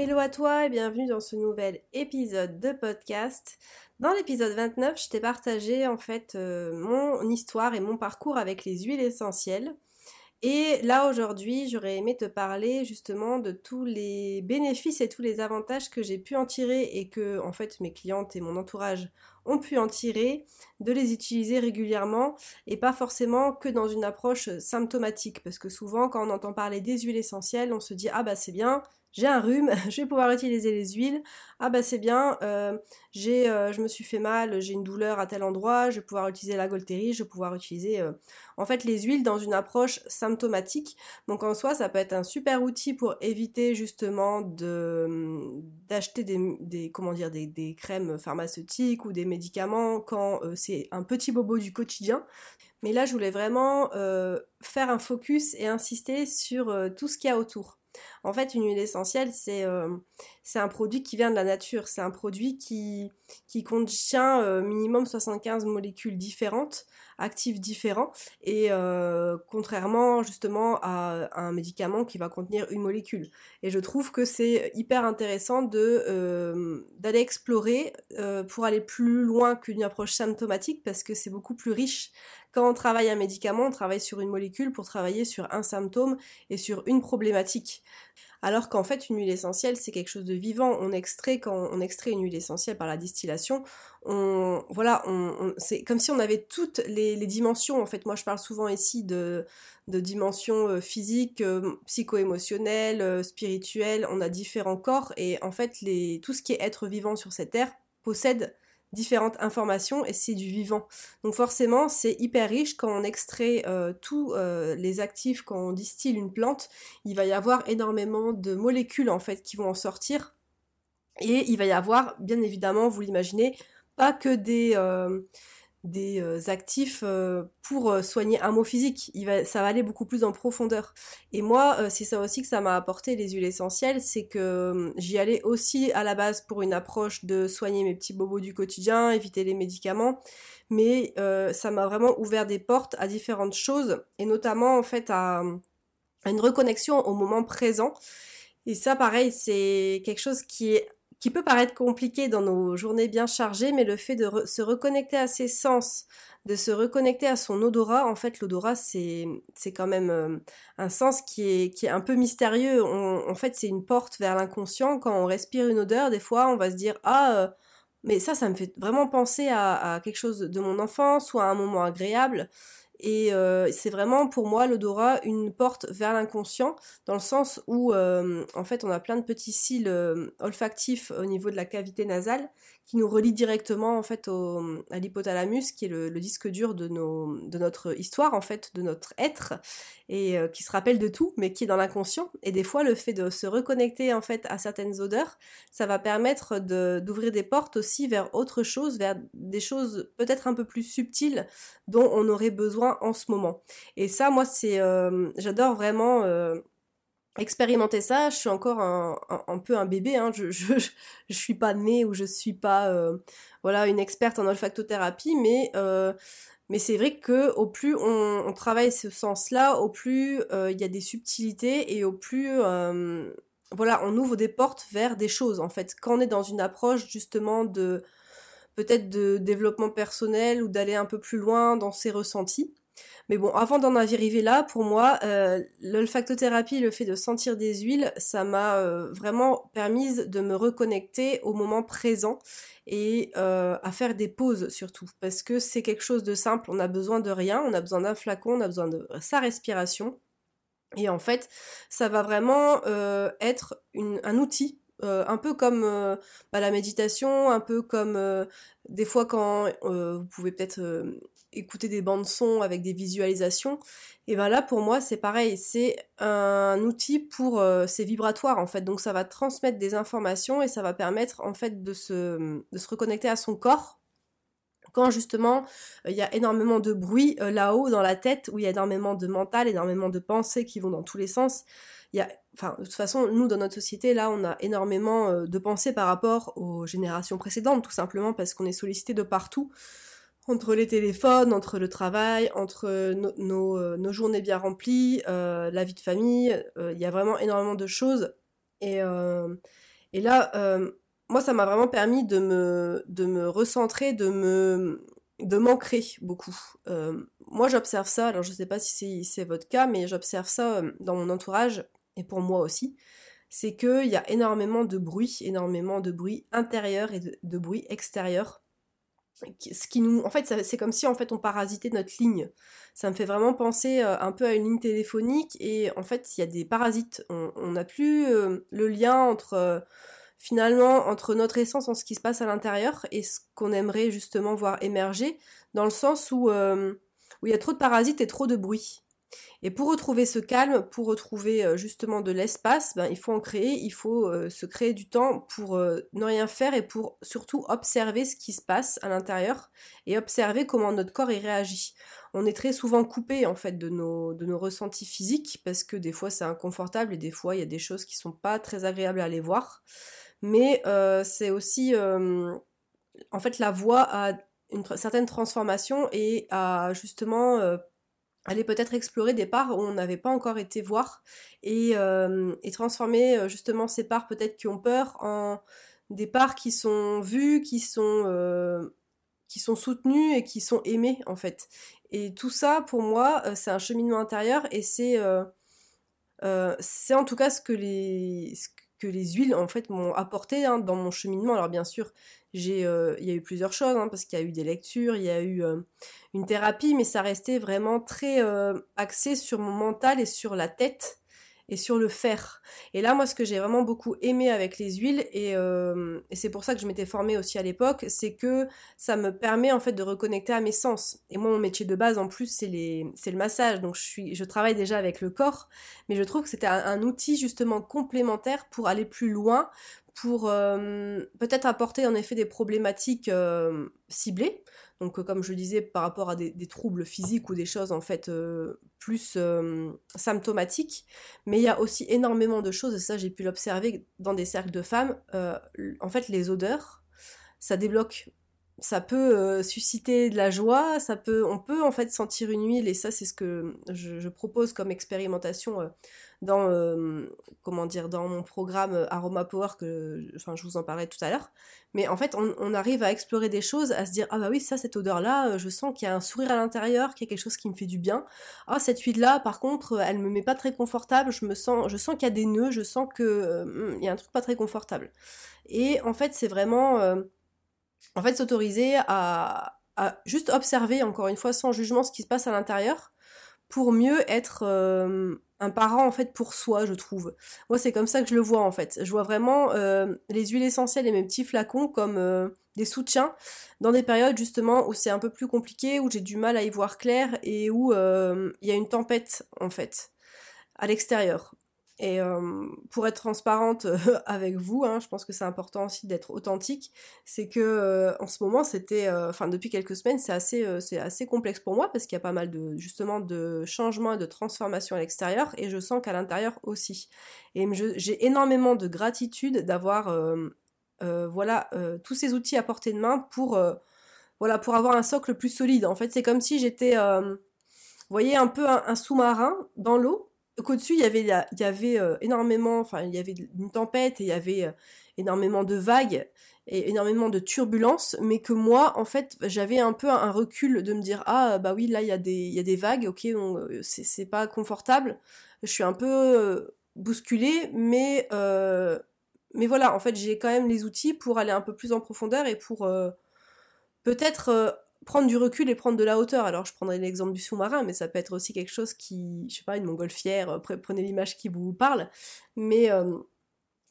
Hello à toi et bienvenue dans ce nouvel épisode de podcast. Dans l'épisode 29, je t'ai partagé en fait euh, mon histoire et mon parcours avec les huiles essentielles. Et là aujourd'hui, j'aurais aimé te parler justement de tous les bénéfices et tous les avantages que j'ai pu en tirer et que en fait mes clientes et mon entourage ont pu en tirer, de les utiliser régulièrement et pas forcément que dans une approche symptomatique parce que souvent quand on entend parler des huiles essentielles, on se dit ah bah c'est bien, j'ai un rhume, je vais pouvoir utiliser les huiles. Ah bah c'est bien, euh, euh, je me suis fait mal, j'ai une douleur à tel endroit, je vais pouvoir utiliser la Golterie, je vais pouvoir utiliser euh, en fait les huiles dans une approche symptomatique. Donc en soi, ça peut être un super outil pour éviter justement de d'acheter des, comment dire des, crèmes pharmaceutiques ou des médicaments quand c'est un petit bobo du quotidien. Mais là, je voulais vraiment faire un focus et insister sur tout ce qu'il y a autour. En fait, une huile essentielle, euh, c'est un produit qui vient de la nature. C'est un produit qui, qui contient euh, minimum 75 molécules différentes, actifs différents, et euh, contrairement justement à, un médicament qui va contenir une molécule. Et je trouve que c'est hyper intéressant de d'aller explorer pour aller plus loin qu'une approche symptomatique parce que c'est beaucoup plus riche quand on travaille un médicament, on travaille sur une molécule pour travailler sur un symptôme et sur une problématique. Alors qu'en fait, une huile essentielle, c'est quelque chose de vivant. On extrait, quand on extrait une huile essentielle par la distillation, on, voilà, c'est comme si on avait toutes les, dimensions. En fait, moi, je parle souvent ici de, dimensions euh, physiques, euh, psycho-émotionnelles, euh, spirituelles. On a différents corps et en fait, tout ce qui est être vivant sur cette terre possède différentes informations et c'est du vivant. Donc forcément, c'est hyper riche quand on extrait euh, tous euh, les actifs, quand on distille une plante, il va y avoir énormément de molécules en fait qui vont en sortir et il va y avoir, bien évidemment, vous l'imaginez, pas que des euh, des euh, actifs euh, pour euh, soigner un mot physique. Il va, ça va aller beaucoup plus en profondeur. Et moi, c'est ça aussi que ça m'a apporté les huiles essentielles, c'est que j'y allais aussi à la base pour une approche de soigner mes petits bobos du quotidien, éviter les médicaments, mais ça m'a vraiment ouvert des portes à différentes choses, et notamment en fait à, à une reconnexion au moment présent. Et ça, pareil, c'est quelque chose qui est qui peut paraître compliqué dans nos journées bien chargées, mais le fait de se reconnecter à ses sens, de se reconnecter à son odorat, en fait l'odorat c'est quand même euh, un sens qui est qui est un peu mystérieux. en fait c'est une porte vers l'inconscient. Quand on respire une odeur, des fois on va se dire ah euh, mais ça ça me fait vraiment penser à quelque chose de mon enfance ou à un moment agréable. Et euh, c'est vraiment pour moi l'odorat une porte vers l'inconscient, dans le sens où euh, en fait on a plein de petits cils euh, olfactifs au niveau de la cavité nasale qui nous relie directement en fait au, à l'hypothalamus, qui est le, disque dur de, nos, de notre histoire en fait, de notre être, et qui se rappelle de tout, mais qui est dans l'inconscient. Et des fois, le fait de se reconnecter en fait à certaines odeurs, ça va permettre d'ouvrir des portes aussi vers autre chose, vers des choses peut-être un peu plus subtiles dont on aurait besoin en ce moment. Et ça, moi, c'est, euh, j'adore vraiment euh, expérimenter ça. Je suis encore un, peu un bébé. Hein. Je, je, je, suis pas née ou je suis pas, euh, voilà, une experte en olfactothérapie, mais mais c'est vrai que au plus on, on travaille ce sens-là, au plus il y a des subtilités et au plus voilà, on ouvre des portes vers des choses en fait. Quand on est dans une approche justement de peut-être de développement personnel ou d'aller un peu plus loin dans ses ressentis. Mais bon, avant d'en arriver là, pour moi, euh, l'olfactothérapie, le fait de sentir des huiles, ça m'a euh, vraiment permis de me reconnecter au moment présent et euh, à faire des pauses surtout, parce que c'est quelque chose de simple, on a besoin de rien, on a besoin d'un flacon, on a besoin de sa respiration. Et en fait, ça va vraiment être un outil euh, un peu comme euh, bah, la méditation, un peu comme euh, des fois quand vous pouvez peut-être écouter des bandes son avec des visualisations. Et ben là, pour moi, c'est pareil. C'est un outil pour c'est vibratoire en fait. Donc ça va transmettre des informations et ça va permettre en fait de se, reconnecter à son corps quand justement il y a énormément de bruit là-haut dans la tête, où il y a énormément de mental, énormément de pensées qui vont dans tous les sens. Il y a, enfin, de toute façon, nous dans notre société, là, on a énormément euh, de pensées par rapport aux générations précédentes, tout simplement parce qu'on est sollicité de partout, entre les téléphones, entre le travail, entre nos, euh, nos, journées bien remplies, la vie de famille. il y a vraiment énormément de choses. Et, et là moi, ça m'a vraiment permis de me, de me recentrer, de me de m'ancrer beaucoup. Euh, moi, j'observe ça, alors je ne sais pas si c'est votre cas, mais j'observe ça euh, dans mon entourage, et pour moi aussi, c'est qu'il y a énormément de bruit, énormément de bruit intérieur et de, bruit extérieur. Ce qui nous, en fait, c'est comme si en fait on parasitait notre ligne. Ça me fait vraiment penser euh, un peu à une ligne téléphonique et en fait il y a des parasites. On n'a plus le lien entre finalement entre notre essence en ce qui se passe à l'intérieur et ce qu'on aimerait justement voir émerger, dans le sens euh, où il y a trop de parasites et trop de bruit. Et pour retrouver ce calme, pour retrouver euh, justement de l'espace, ben, il faut en créer, il faut euh, se créer du temps pour ne rien faire et pour surtout observer ce qui se passe à l'intérieur et observer comment notre corps y réagit. On est très souvent coupé en fait de nos, de nos ressentis physiques parce que des fois c'est inconfortable et des fois il y a des choses qui sont pas très agréables à aller voir mais euh, c'est aussi euh, en fait la voix a une certaine transformation et à justement euh, aller peut-être explorer des parts où on n'avait pas encore été voir et, et transformer justement ces parts peut-être qui ont peur en des parts qui sont vues, qui sont sont soutenues et qui sont aimées en fait. Et tout ça pour moi c'est un cheminement intérieur et c'est en tout cas ce que les que les huiles en fait m'ont apporté hein, dans mon cheminement. Alors bien sûr, j'ai, euh, il y a eu plusieurs choses hein, parce qu'il y a eu des lectures, il y a eu euh, une thérapie, mais ça restait vraiment très euh, axé sur mon mental et sur la tête et sur le fer. Et là, moi, ce que j'ai vraiment beaucoup aimé avec les huiles, et, c'est pour ça que je m'étais formée aussi à l'époque, c'est que ça me permet en fait de reconnecter à mes sens. Et moi, mon métier de base, en plus, c'est le massage. Donc, je, suis, je travaille déjà avec le corps, mais je trouve que c'était un, outil justement complémentaire pour aller plus loin, pour euh, peut-être apporter en effet des problématiques euh, ciblées. Donc, comme je disais, par rapport à des, troubles physiques ou des choses en fait plus euh, symptomatique, mais il y a aussi énormément de choses, et ça j'ai pu l'observer dans des cercles de femmes, euh, en fait les odeurs, ça débloque. Ça peut euh, susciter de la joie, ça peut, on peut en fait sentir une huile, et ça c'est ce que je, propose comme expérimentation dans euh, comment dire dans mon programme euh, Aroma Power que enfin je vous en parlais tout à l'heure. Mais en fait on, arrive à explorer des choses à se dire ah bah oui ça cette odeur là euh, je sens qu'il y a un sourire à l'intérieur qu'il y a quelque chose qui me fait du bien. Ah cette huile là par contre elle me met pas très confortable je me sens je sens qu'il y a des nœuds je sens que hmm, il y a un truc pas très confortable. Et en fait c'est vraiment en fait s'autoriser à, juste observer encore une fois sans jugement ce qui se passe à l'intérieur pour mieux être un parent en fait pour soi, je trouve. Moi, c'est comme ça que je le vois en fait. Je vois vraiment euh, les huiles essentielles et mes petits flacons comme euh, des soutiens dans des périodes justement où c'est un peu plus compliqué, où j'ai du mal à y voir clair et où euh, il y a une tempête en fait à l'extérieur. Et pour être transparente avec vous, hein, je pense que c'est important aussi d'être authentique. C'est que en ce moment, c'était, enfin depuis quelques semaines, c'est assez, c'est assez complexe pour moi parce qu'il y a pas mal de justement de changements et de transformations à l'extérieur, et je sens qu'à l'intérieur aussi. Et j'ai énormément de gratitude d'avoir, voilà, tous ces outils à portée de main pour, voilà, pour avoir un socle plus solide. En fait, c'est comme si j'étais, vous voyez, un peu un sous-marin dans l'eau qu'au-dessus, il y avait, euh, énormément, enfin, il y avait une tempête et il y avait euh, énormément de vagues et énormément de turbulences, mais que moi, en fait, j'avais un peu un recul de me dire, ah, bah oui, là, il y a des, y a des vagues, ok, euh, c'est pas confortable, je suis un peu bousculée, mais, mais voilà, en fait, j'ai quand même les outils pour aller un peu plus en profondeur et pour peut-être prendre du recul et prendre de la hauteur. Alors je prendrai l'exemple du sous-marin, mais ça peut être aussi quelque chose qui, je sais pas, une montgolfière, euh, prenez l'image qui vous parle. Mais, euh,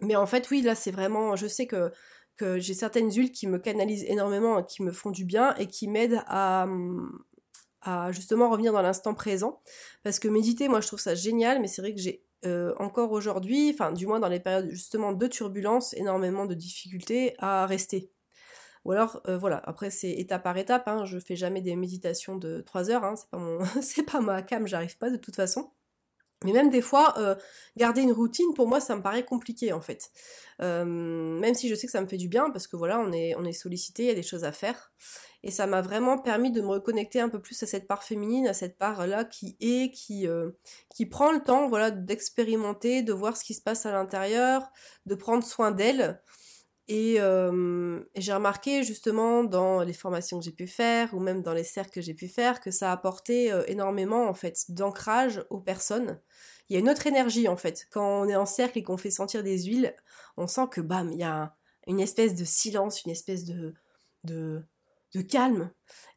mais en fait, oui, là c'est vraiment, je sais que, que j'ai certaines huiles qui me canalisent énormément, qui me font du bien et qui m'aident à, à justement revenir dans l'instant présent. Parce que méditer, moi je trouve ça génial, mais c'est vrai que j'ai euh, encore aujourd'hui, enfin du moins dans les périodes justement de turbulence, énormément de difficultés à rester. Ou alors, euh, voilà, après c'est étape par étape, hein, je fais jamais des méditations de 3 heures, hein, c'est pas, ma cam, j'arrive pas de toute façon. Mais même des fois, euh, garder une routine, pour moi, ça me paraît compliqué en fait. même si je sais que ça me fait du bien, parce que voilà, on est, on est sollicité, il y a des choses à faire. Et ça m'a vraiment permis de me reconnecter un peu plus à cette part féminine, à cette part-là qui est, qui, euh, qui prend le temps voilà, d'expérimenter, de voir ce qui se passe à l'intérieur, de prendre soin d'elle. Et, j'ai remarqué justement dans les formations que j'ai pu faire ou même dans les cercles que j'ai pu faire que ça a apporté euh, énormément en fait d'ancrage aux personnes. Il y a une autre énergie en fait. Quand on est en cercle et qu'on fait sentir des huiles, on sent que bam, il y a une espèce de silence, une espèce de, de, calme.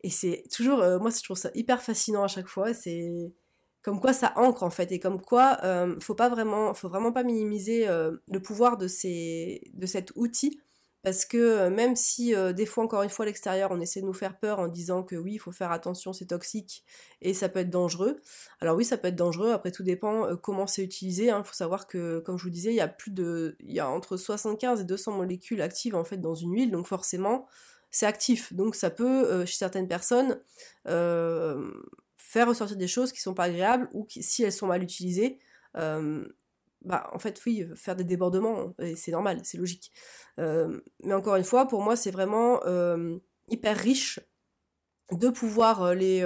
Et c'est toujours, moi je trouve ça hyper fascinant à chaque fois. C'est comme quoi ça ancre en fait et comme quoi euh, faut pas vraiment, faut vraiment pas minimiser euh, le pouvoir de ces, de cet outil parce que même si des fois encore une fois à l'extérieur on essaie de nous faire peur en disant que oui il faut faire attention c'est toxique et ça peut être dangereux. Alors oui ça peut être dangereux. Après tout dépend comment c'est utilisé. Il hein. faut savoir que comme je vous disais il y a plus de, il y a entre 75 et 200 molécules actives en fait dans une huile donc forcément c'est actif. Donc ça peut, euh, chez certaines personnes, euh, faire ressortir des choses qui sont pas agréables ou qui, si elles sont mal utilisées, euh, bah en fait oui, faire des débordements, c'est normal, c'est logique. mais encore une fois, pour moi, c'est vraiment hyper riche de pouvoir les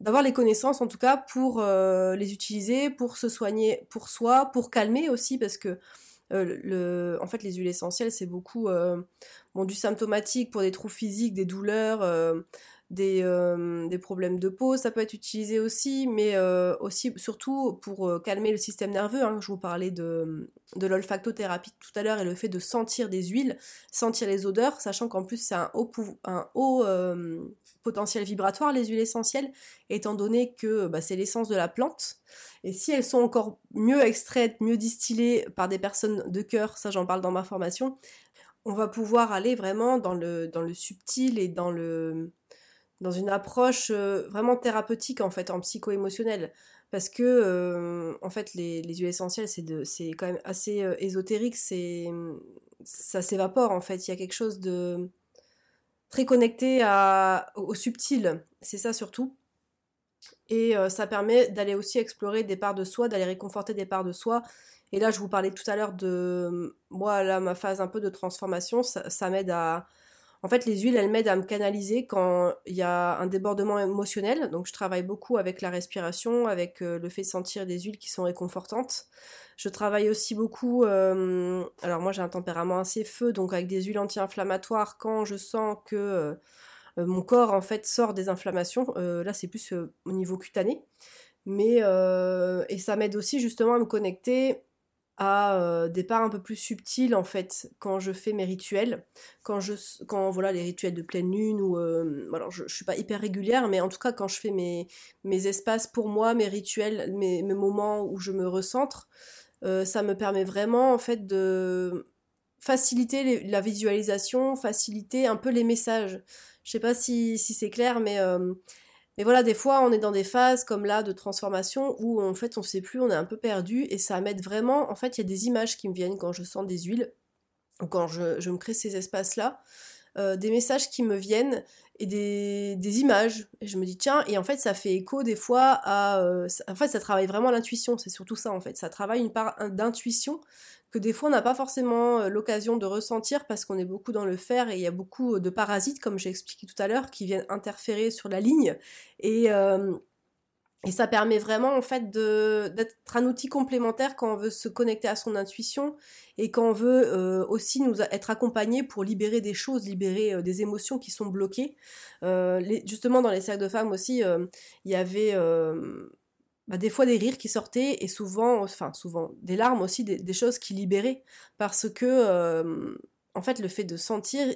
d'avoir les connaissances en tout cas pour les utiliser, pour se soigner pour soi, pour calmer aussi parce que euh, le, en fait, les huiles essentielles, c'est beaucoup euh, bon, du symptomatique pour des troubles physiques, des douleurs, euh, des, des, problèmes de peau. Ça peut être utilisé aussi, mais aussi surtout pour calmer le système nerveux. Hein. Je vous parlais de, de l'olfactothérapie tout à l'heure et le fait de sentir des huiles, sentir les odeurs, sachant qu'en plus c'est un haut, un haut potentiel vibratoire, les huiles essentielles, étant donné que bah, c'est l'essence de la plante. Et si elles sont encore mieux extraites, mieux distillées par des personnes de cœur, ça j'en parle dans ma formation, on va pouvoir aller vraiment dans le, dans le subtil et dans, le, dans une approche euh, vraiment thérapeutique en fait, en psycho-émotionnel. Parce que euh, en fait les, les huiles essentielles c'est quand même assez euh, ésotérique, ça s'évapore en fait, il y a quelque chose de très connecté au subtil, c'est ça surtout. Et ça permet d'aller aussi explorer des parts de soi, d'aller réconforter des parts de soi. Et là, je vous parlais tout à l'heure de moi, là, ma phase un peu de transformation, ça, m'aide à. En fait, les huiles, elles m'aident à me canaliser quand il y a un débordement émotionnel. Donc, je travaille beaucoup avec la respiration, avec euh, le fait de sentir des huiles qui sont réconfortantes. Je travaille aussi beaucoup. Euh, alors, moi, j'ai un tempérament assez feu, donc avec des huiles anti-inflammatoires, quand je sens que euh, mon corps en fait sort des inflammations. Là, c'est plus au niveau cutané. Mais et ça m'aide aussi justement à me connecter à des parts un peu plus subtiles en fait quand je fais mes rituels. Quand je quand voilà les rituels de pleine lune ou alors je, je, suis pas hyper régulière mais en tout cas quand je fais mes mes espaces pour moi mes rituels mes, moments où je me recentre ça me permet vraiment en fait de faciliter la visualisation faciliter un peu les messages. Je sais pas si, c'est clair, mais, euh, mais voilà, des fois, on est dans des phases comme là de transformation où en fait, on sait plus, on est un peu perdu et ça m'aide vraiment. En fait, il y a des images qui me viennent quand je sens des huiles ou quand je, me crée ces espaces-là, euh, des messages qui me viennent et des, images. Et je me dis, tiens, et en fait, ça fait écho des fois à. Euh, en fait, ça travaille vraiment l'intuition, c'est surtout ça en fait. Ça travaille une part d'intuition que des fois on n'a pas forcément euh, l'occasion de ressentir parce qu'on est beaucoup dans le faire et il y a beaucoup euh, de parasites, comme j'ai expliqué tout à l'heure, qui viennent interférer sur la ligne. Et, euh, ça permet vraiment en fait d'être un outil complémentaire quand on veut se connecter à son intuition et quand on veut aussi nous être accompagné pour libérer des choses, libérer des émotions qui sont bloquées. justement dans les cercles de femmes aussi, il y avait bah, des fois des rires qui sortaient et souvent, enfin souvent, des larmes aussi, des, choses qui libéraient. Parce que, euh, en fait, le fait de sentir,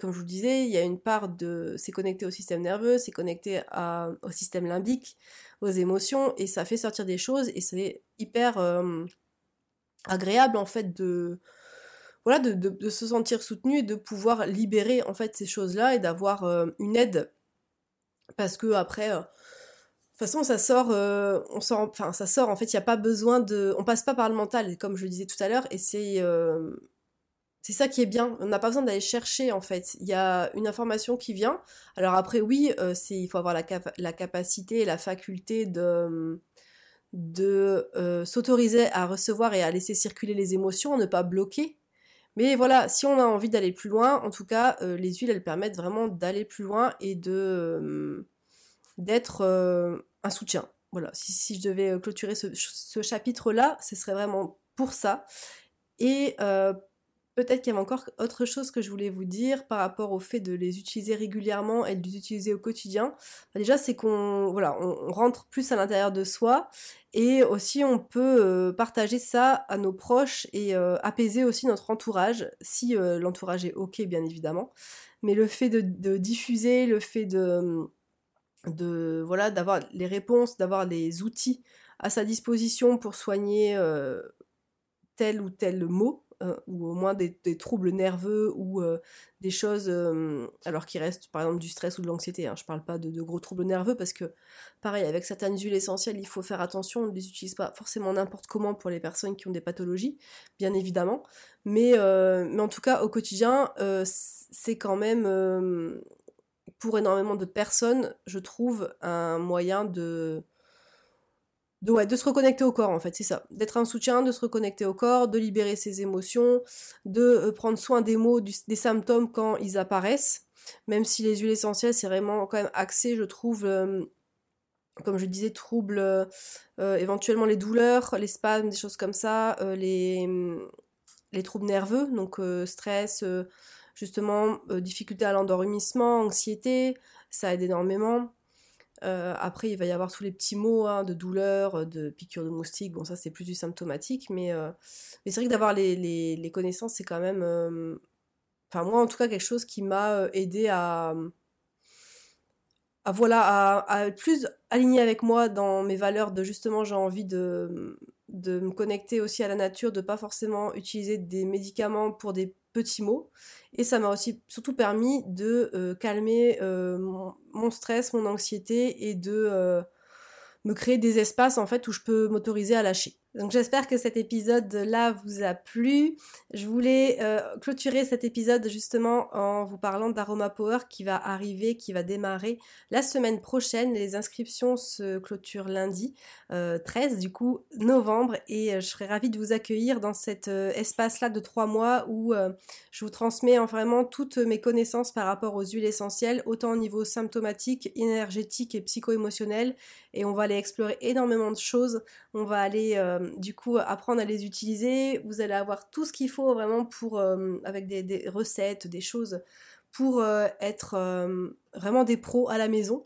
comme je vous disais, il y a une part de... C'est connecté au système nerveux, c'est connecté au système limbique, aux émotions, et ça fait sortir des choses, et c'est hyper euh, agréable, en fait, de... Voilà, de, se sentir soutenu et de pouvoir libérer, en fait, ces choses-là et d'avoir euh, une aide Parce que après, de toute façon, ça sort, on sort, enfin, ça sort. En fait, il n'y a pas besoin de, on passe pas par le mental, comme je le disais tout à l'heure, et c'est c'est ça qui est bien. On n'a pas besoin d'aller chercher en fait. Il y a une information qui vient. Alors après, oui, euh, il faut avoir la, capacité et la faculté de, de euh, s'autoriser à recevoir et à laisser circuler les émotions, ne pas bloquer. Mais voilà, si on a envie d'aller plus loin, en tout cas, euh, les huiles, elles permettent vraiment d'aller plus loin et de d'être un soutien. Voilà, si, je devais clôturer ce, chapitre-là, ce serait vraiment pour ça. Et Peut-être qu'il y avait encore autre chose que je voulais vous dire par rapport au fait de les utiliser régulièrement et de les utiliser au quotidien. Bah, déjà, c'est qu'on voilà, on, rentre plus à l'intérieur de soi et aussi on peut euh, partager ça à nos proches et euh, apaiser aussi notre entourage, si euh, l'entourage est ok bien évidemment. Mais le fait de, diffuser, le fait de, de voilà, d'avoir les réponses, d'avoir les outils à sa disposition pour soigner tel ou tel mot, euh, ou au moins des, troubles nerveux ou euh, des choses, euh, alors qu'il reste par exemple du stress ou de l'anxiété. Hein. Je parle pas de, gros troubles nerveux parce que, pareil, avec certaines huiles essentielles, il faut faire attention, on ne les utilise pas forcément n'importe comment pour les personnes qui ont des pathologies, bien évidemment. Mais, mais en tout cas, au quotidien, c'est quand même, pour énormément de personnes, je trouve, un moyen de de, de se reconnecter au corps en fait, c'est ça. D'être un soutien, de se reconnecter au corps, de libérer ses émotions, de euh, prendre soin des mots, des symptômes quand ils apparaissent. Même si les huiles essentielles, c'est vraiment quand même axé, je trouve, euh, comme je disais, troubles, euh, éventuellement les douleurs, les spasmes, des choses comme ça, les, les troubles nerveux, donc stress, justement, difficulté à l'endormissement, anxiété, ça aide énormément. Euh, après, il va y avoir tous les petits mots hein, de douleur, euh, de piqûre de moustique. Bon, ça, c'est plus du symptomatique. Mais, euh, c'est vrai que d'avoir les, connaissances, c'est quand même. Enfin, moi, en tout cas, quelque chose qui m'a aidé à. voilà, à, à, être plus aligné avec moi dans mes valeurs de justement, j'ai envie de, de me connecter aussi à la nature, de pas forcément utiliser des médicaments pour des petits mots. Et ça m'a aussi surtout permis de euh, calmer euh, mon, stress, mon anxiété et de euh, me créer des espaces en fait où je peux m'autoriser à lâcher. Donc j'espère que cet épisode-là vous a plu. Je voulais euh, clôturer cet épisode justement en vous parlant d'Aroma Power qui va arriver, qui va démarrer la semaine prochaine. Les inscriptions se clôturent lundi 13 euh, du coup novembre et euh, je serais ravie de vous accueillir dans cet espace-là de trois mois où je vous transmets vraiment toutes mes connaissances par rapport aux huiles essentielles, autant au niveau symptomatique, énergétique et psycho-émotionnel. Et on va aller explorer énormément de choses. On va aller du coup apprendre à les utiliser. Vous allez avoir tout ce qu'il faut vraiment pour, euh, avec des, recettes, des choses pour euh, être euh, vraiment des pros à la maison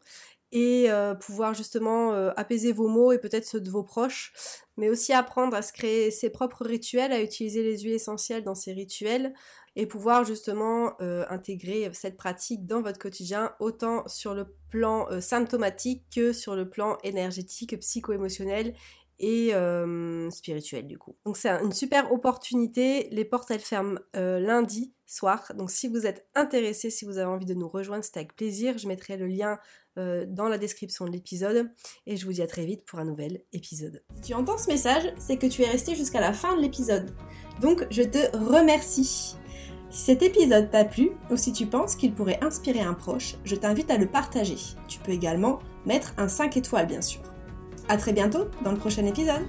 et pouvoir justement apaiser vos mots et peut-être ceux de vos proches, mais aussi apprendre à se créer ses propres rituels, à utiliser les huiles essentielles dans ces rituels et pouvoir justement intégrer cette pratique dans votre quotidien, autant sur le plan symptomatique que sur le plan énergétique, psycho-émotionnel et euh, spirituel du coup. Donc c'est une super opportunité. Les portes elles ferment euh, lundi soir. Donc si vous êtes intéressé, si vous avez envie de nous rejoindre, c'est avec plaisir. Je mettrai le lien euh, dans la description de l'épisode et je vous dis à très vite pour un nouvel épisode. Si tu entends ce message, c'est que tu es resté jusqu'à la fin de l'épisode. Donc je te remercie. Si cet épisode t'a plu ou si tu penses qu'il pourrait inspirer un proche, je t'invite à le partager. Tu peux également mettre un 5 étoiles bien sûr. A très bientôt dans le prochain épisode